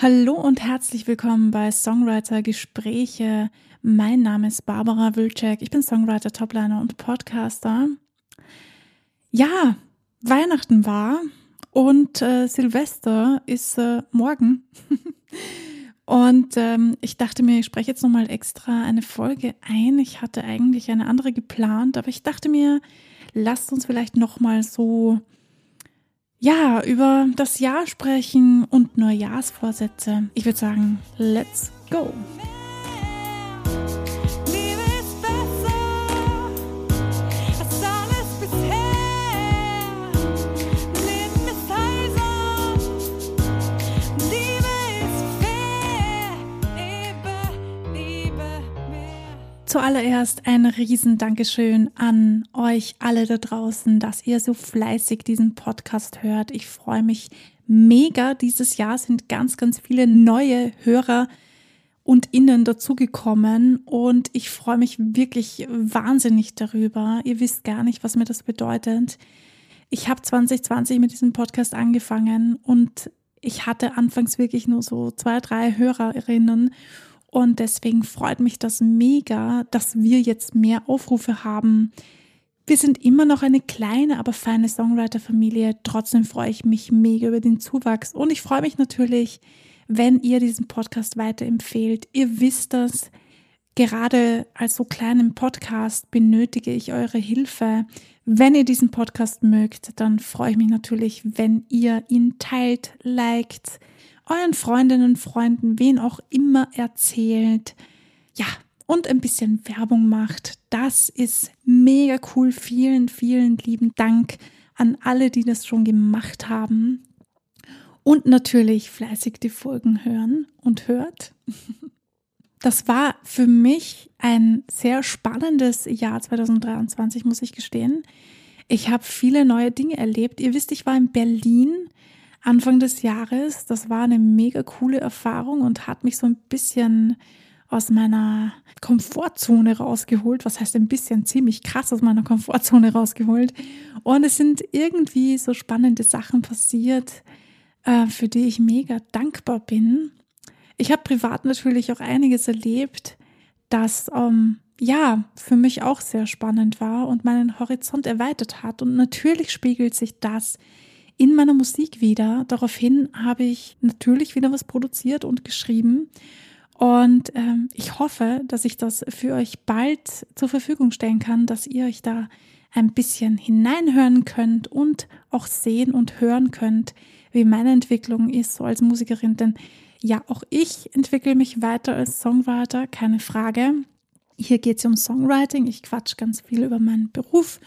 Hallo und herzlich willkommen bei Songwriter Gespräche. Mein Name ist Barbara Wilczek. Ich bin Songwriter, Topliner und Podcaster. Ja, Weihnachten war und äh, Silvester ist äh, morgen. und ähm, ich dachte mir, ich spreche jetzt nochmal extra eine Folge ein. Ich hatte eigentlich eine andere geplant, aber ich dachte mir, lasst uns vielleicht nochmal so ja, über das Jahr sprechen und Neujahrsvorsätze. Ich würde sagen, let's go. Zuallererst ein riesen Dankeschön an euch alle da draußen, dass ihr so fleißig diesen Podcast hört. Ich freue mich mega. Dieses Jahr sind ganz, ganz viele neue Hörer und Innen dazugekommen und ich freue mich wirklich wahnsinnig darüber. Ihr wisst gar nicht, was mir das bedeutet. Ich habe 2020 mit diesem Podcast angefangen und ich hatte anfangs wirklich nur so zwei, drei Hörerinnen und deswegen freut mich das mega, dass wir jetzt mehr Aufrufe haben. Wir sind immer noch eine kleine, aber feine Songwriter-Familie. Trotzdem freue ich mich mega über den Zuwachs. Und ich freue mich natürlich, wenn ihr diesen Podcast weiterempfehlt. Ihr wisst das. Gerade als so kleinen Podcast benötige ich eure Hilfe. Wenn ihr diesen Podcast mögt, dann freue ich mich natürlich, wenn ihr ihn teilt, liked, euren Freundinnen, Freunden, wen auch immer erzählt. Ja, und ein bisschen Werbung macht. Das ist mega cool. Vielen, vielen lieben Dank an alle, die das schon gemacht haben. Und natürlich fleißig die Folgen hören und hört. Das war für mich ein sehr spannendes Jahr 2023, muss ich gestehen. Ich habe viele neue Dinge erlebt. Ihr wisst, ich war in Berlin Anfang des Jahres. Das war eine mega coole Erfahrung und hat mich so ein bisschen aus meiner Komfortzone rausgeholt. Was heißt ein bisschen ziemlich krass aus meiner Komfortzone rausgeholt. Und es sind irgendwie so spannende Sachen passiert, äh, für die ich mega dankbar bin. Ich habe privat natürlich auch einiges erlebt, das ähm, ja für mich auch sehr spannend war und meinen Horizont erweitert hat. Und natürlich spiegelt sich das in meiner Musik wieder. Daraufhin habe ich natürlich wieder was produziert und geschrieben. Und ähm, ich hoffe, dass ich das für euch bald zur Verfügung stellen kann, dass ihr euch da ein bisschen hineinhören könnt und auch sehen und hören könnt, wie meine Entwicklung ist, so als Musikerin. Denn ja, auch ich entwickle mich weiter als Songwriter, keine Frage. Hier geht es um Songwriting. Ich quatsch ganz viel über meinen Beruf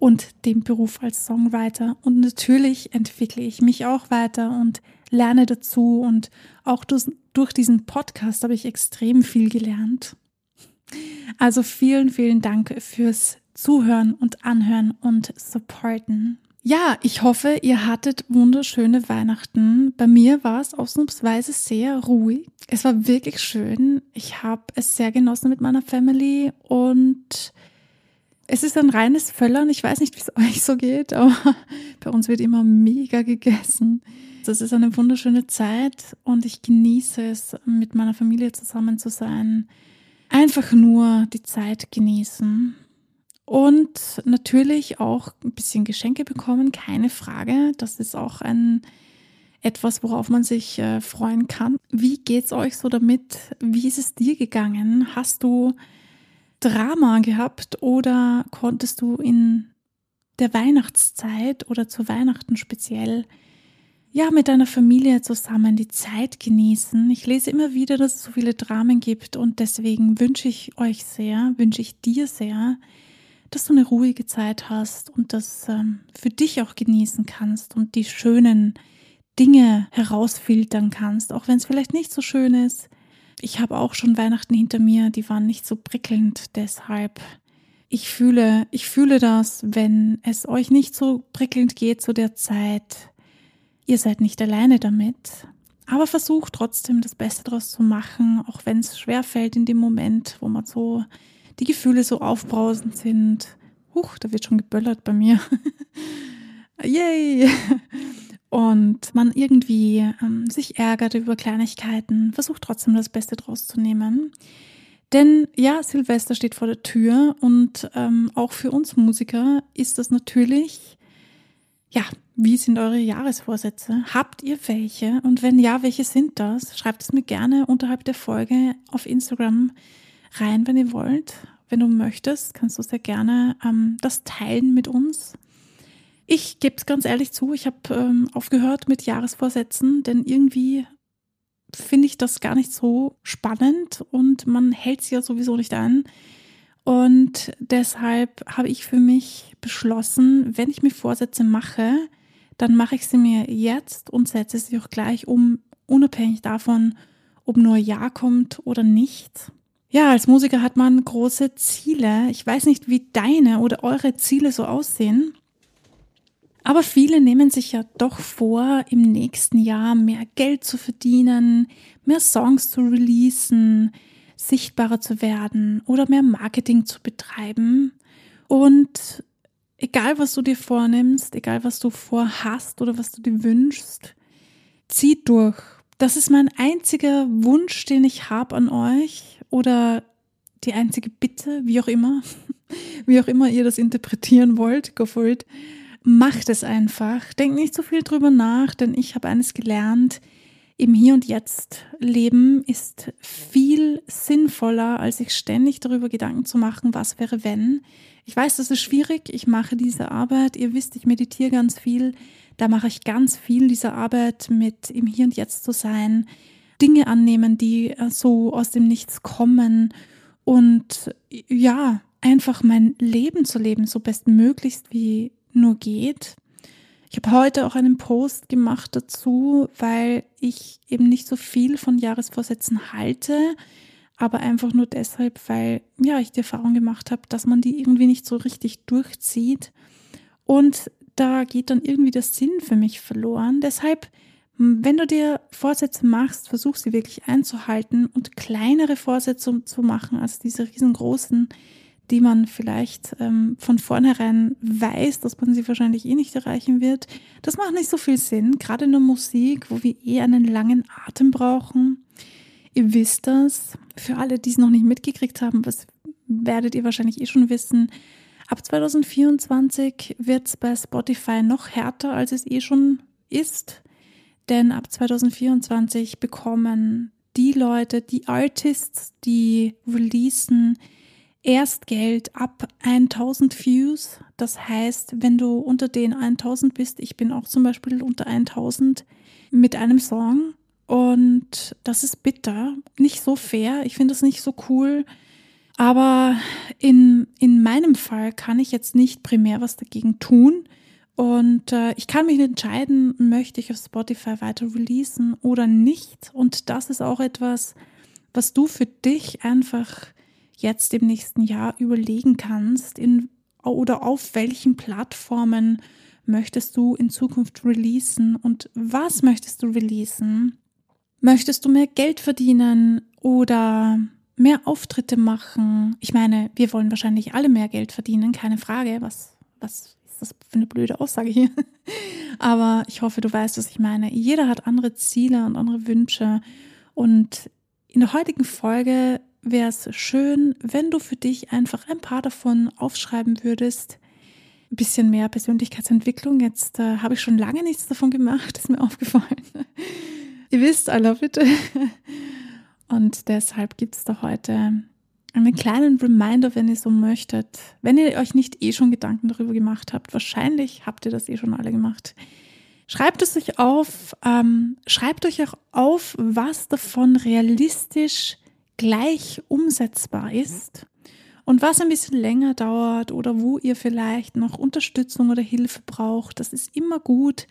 und dem Beruf als Songwriter. Und natürlich entwickle ich mich auch weiter und lerne dazu. Und auch durch, diesen Podcast habe ich extrem viel gelernt. Also vielen, vielen Dank fürs Zuhören und Anhören und Supporten. Ja, ich hoffe, ihr hattet wunderschöne Weihnachten. Bei mir war es ausnahmsweise sehr ruhig. Es war wirklich schön. Ich habe es sehr genossen mit meiner Family und es ist ein reines Völlern. Ich weiß nicht, wie es euch so geht, aber bei uns wird immer mega gegessen. Das ist eine wunderschöne Zeit und ich genieße es, mit meiner Familie zusammen zu sein. Einfach nur die Zeit genießen. Und natürlich auch ein bisschen Geschenke bekommen, keine Frage. Das ist auch ein etwas, worauf man sich äh, freuen kann. Wie geht's euch so damit? Wie ist es dir gegangen? Hast du Drama gehabt oder konntest du in der Weihnachtszeit oder zu Weihnachten speziell ja mit deiner Familie zusammen die Zeit genießen? Ich lese immer wieder, dass es so viele Dramen gibt und deswegen wünsche ich euch sehr, wünsche ich dir sehr, dass du eine ruhige Zeit hast und das ähm, für dich auch genießen kannst und die schönen Dinge herausfiltern kannst, auch wenn es vielleicht nicht so schön ist ich habe auch schon Weihnachten hinter mir, die waren nicht so prickelnd, deshalb ich fühle, ich fühle das, wenn es euch nicht so prickelnd geht zu der Zeit. Ihr seid nicht alleine damit. Aber versucht trotzdem das Beste daraus zu machen, auch wenn es schwer fällt in dem Moment, wo man so die Gefühle so aufbrausend sind. Huch, da wird schon geböllert bei mir. Yay! Und man irgendwie ähm, sich ärgert über Kleinigkeiten, versucht trotzdem das Beste draus zu nehmen. Denn ja, Silvester steht vor der Tür und ähm, auch für uns Musiker ist das natürlich, ja, wie sind eure Jahresvorsätze? Habt ihr welche? Und wenn ja, welche sind das? Schreibt es mir gerne unterhalb der Folge auf Instagram rein, wenn ihr wollt. Wenn du möchtest, kannst du sehr gerne ähm, das teilen mit uns. Ich gebe es ganz ehrlich zu, ich habe ähm, aufgehört mit Jahresvorsätzen, denn irgendwie finde ich das gar nicht so spannend und man hält sie ja sowieso nicht an. Und deshalb habe ich für mich beschlossen, wenn ich mir Vorsätze mache, dann mache ich sie mir jetzt und setze sie auch gleich um, unabhängig davon, ob nur Ja kommt oder nicht. Ja, als Musiker hat man große Ziele. Ich weiß nicht, wie deine oder eure Ziele so aussehen. Aber viele nehmen sich ja doch vor, im nächsten Jahr mehr Geld zu verdienen, mehr Songs zu releasen, sichtbarer zu werden oder mehr Marketing zu betreiben. Und egal was du dir vornimmst, egal was du vorhast oder was du dir wünschst, zieh durch. Das ist mein einziger Wunsch, den ich habe an euch oder die einzige Bitte, wie auch immer, wie auch immer ihr das interpretieren wollt, go for it. Macht es einfach. Denkt nicht so viel drüber nach, denn ich habe eines gelernt. Im Hier und Jetzt leben ist viel sinnvoller, als sich ständig darüber Gedanken zu machen, was wäre wenn. Ich weiß, das ist schwierig. Ich mache diese Arbeit. Ihr wisst, ich meditiere ganz viel. Da mache ich ganz viel dieser Arbeit mit im Hier und Jetzt zu sein, Dinge annehmen, die äh, so aus dem Nichts kommen und ja, einfach mein Leben zu leben, so bestmöglichst wie nur geht. Ich habe heute auch einen Post gemacht dazu, weil ich eben nicht so viel von Jahresvorsätzen halte, aber einfach nur deshalb, weil ja, ich die Erfahrung gemacht habe, dass man die irgendwie nicht so richtig durchzieht und da geht dann irgendwie der Sinn für mich verloren. Deshalb, wenn du dir Vorsätze machst, versuch sie wirklich einzuhalten und kleinere Vorsätze zu machen als diese riesengroßen, die man vielleicht ähm, von vornherein weiß, dass man sie wahrscheinlich eh nicht erreichen wird. Das macht nicht so viel Sinn, gerade in der Musik, wo wir eh einen langen Atem brauchen. Ihr wisst das. Für alle, die es noch nicht mitgekriegt haben, was werdet ihr wahrscheinlich eh schon wissen. Ab 2024 wird es bei Spotify noch härter, als es eh schon ist. Denn ab 2024 bekommen die Leute, die Artists, die releasen, erst Geld ab 1000 Views. Das heißt, wenn du unter den 1000 bist, ich bin auch zum Beispiel unter 1000 mit einem Song und das ist bitter, nicht so fair. Ich finde das nicht so cool. Aber in, in meinem Fall kann ich jetzt nicht primär was dagegen tun. Und äh, ich kann mich entscheiden, möchte ich auf Spotify weiter releasen oder nicht. Und das ist auch etwas, was du für dich einfach jetzt im nächsten Jahr überlegen kannst, in oder auf welchen Plattformen möchtest du in Zukunft releasen und was möchtest du releasen? Möchtest du mehr Geld verdienen oder mehr Auftritte machen? Ich meine, wir wollen wahrscheinlich alle mehr Geld verdienen, keine Frage. Was, was ist das für eine blöde Aussage hier? Aber ich hoffe, du weißt, was ich meine. Jeder hat andere Ziele und andere Wünsche. Und in der heutigen Folge wäre es schön, wenn du für dich einfach ein paar davon aufschreiben würdest. Ein bisschen mehr Persönlichkeitsentwicklung. Jetzt äh, habe ich schon lange nichts davon gemacht, ist mir aufgefallen. Ihr wisst, I love it. Und deshalb gibt es da heute einen kleinen Reminder, wenn ihr so möchtet. Wenn ihr euch nicht eh schon Gedanken darüber gemacht habt, wahrscheinlich habt ihr das eh schon alle gemacht. Schreibt es euch auf, ähm, schreibt euch auch auf, was davon realistisch gleich umsetzbar ist und was ein bisschen länger dauert oder wo ihr vielleicht noch Unterstützung oder Hilfe braucht, das ist immer gut,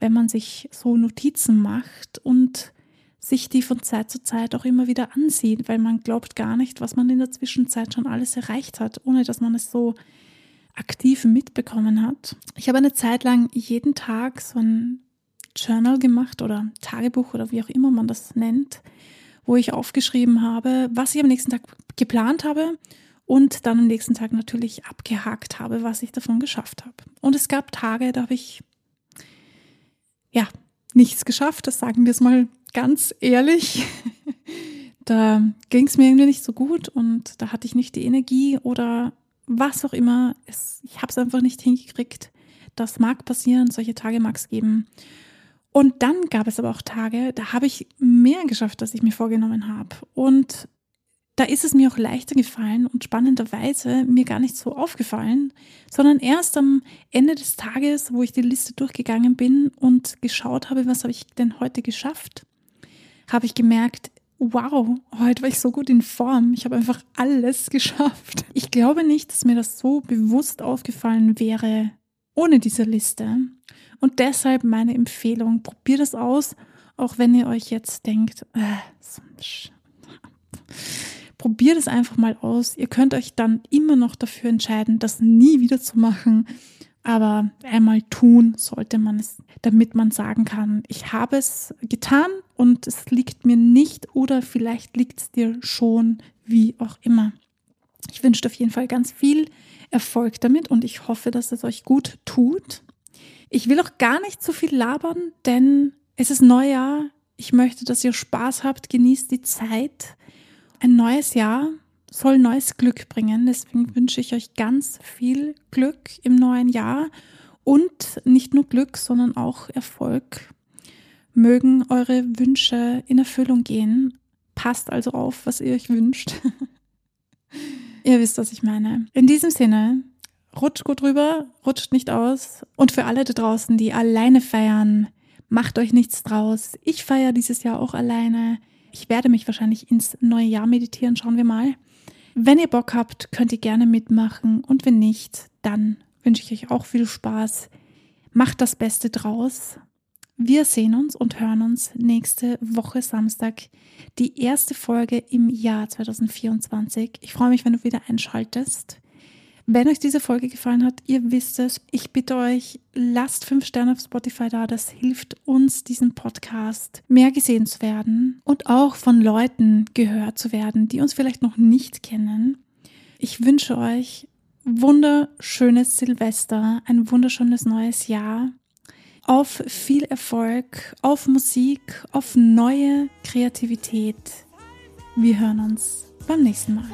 wenn man sich so Notizen macht und sich die von Zeit zu Zeit auch immer wieder ansieht, weil man glaubt gar nicht, was man in der Zwischenzeit schon alles erreicht hat, ohne dass man es so aktiv mitbekommen hat. Ich habe eine Zeit lang jeden Tag so ein Journal gemacht oder Tagebuch oder wie auch immer man das nennt, wo ich aufgeschrieben habe, was ich am nächsten Tag geplant habe und dann am nächsten Tag natürlich abgehakt habe, was ich davon geschafft habe. Und es gab Tage, da habe ich ja, nichts geschafft, das sagen wir es mal ganz ehrlich. da ging es mir irgendwie nicht so gut und da hatte ich nicht die Energie oder was auch immer. Es, ich habe es einfach nicht hingekriegt. Das mag passieren, solche Tage mag es geben. Und dann gab es aber auch Tage, da habe ich mehr geschafft, als ich mir vorgenommen habe. Und da ist es mir auch leichter gefallen und spannenderweise mir gar nicht so aufgefallen, sondern erst am Ende des Tages, wo ich die Liste durchgegangen bin und geschaut habe, was habe ich denn heute geschafft, habe ich gemerkt, wow, heute war ich so gut in Form. Ich habe einfach alles geschafft. Ich glaube nicht, dass mir das so bewusst aufgefallen wäre ohne diese Liste. Und deshalb meine Empfehlung, probiert es aus, auch wenn ihr euch jetzt denkt, äh, probiert es einfach mal aus. Ihr könnt euch dann immer noch dafür entscheiden, das nie wieder zu machen. Aber einmal tun sollte man es, damit man sagen kann, ich habe es getan und es liegt mir nicht oder vielleicht liegt es dir schon, wie auch immer. Ich wünsche auf jeden Fall ganz viel Erfolg damit und ich hoffe, dass es euch gut tut. Ich will auch gar nicht zu viel labern, denn es ist Neujahr. Ich möchte, dass ihr Spaß habt, genießt die Zeit. Ein neues Jahr soll neues Glück bringen. Deswegen wünsche ich euch ganz viel Glück im neuen Jahr und nicht nur Glück, sondern auch Erfolg. Mögen eure Wünsche in Erfüllung gehen. Passt also auf, was ihr euch wünscht. ihr wisst, was ich meine. In diesem Sinne, rutscht gut rüber, rutscht nicht aus. Und für alle da draußen, die alleine feiern, macht euch nichts draus. Ich feiere dieses Jahr auch alleine. Ich werde mich wahrscheinlich ins neue Jahr meditieren, schauen wir mal. Wenn ihr Bock habt, könnt ihr gerne mitmachen und wenn nicht, dann wünsche ich euch auch viel Spaß. Macht das Beste draus. Wir sehen uns und hören uns nächste Woche Samstag. Die erste Folge im Jahr 2024. Ich freue mich, wenn du wieder einschaltest. Wenn euch diese Folge gefallen hat, ihr wisst es, ich bitte euch, lasst fünf Sterne auf Spotify da. Das hilft uns, diesen Podcast mehr gesehen zu werden und auch von Leuten gehört zu werden, die uns vielleicht noch nicht kennen. Ich wünsche euch wunderschönes Silvester, ein wunderschönes neues Jahr. Auf viel Erfolg, auf Musik, auf neue Kreativität. Wir hören uns beim nächsten Mal.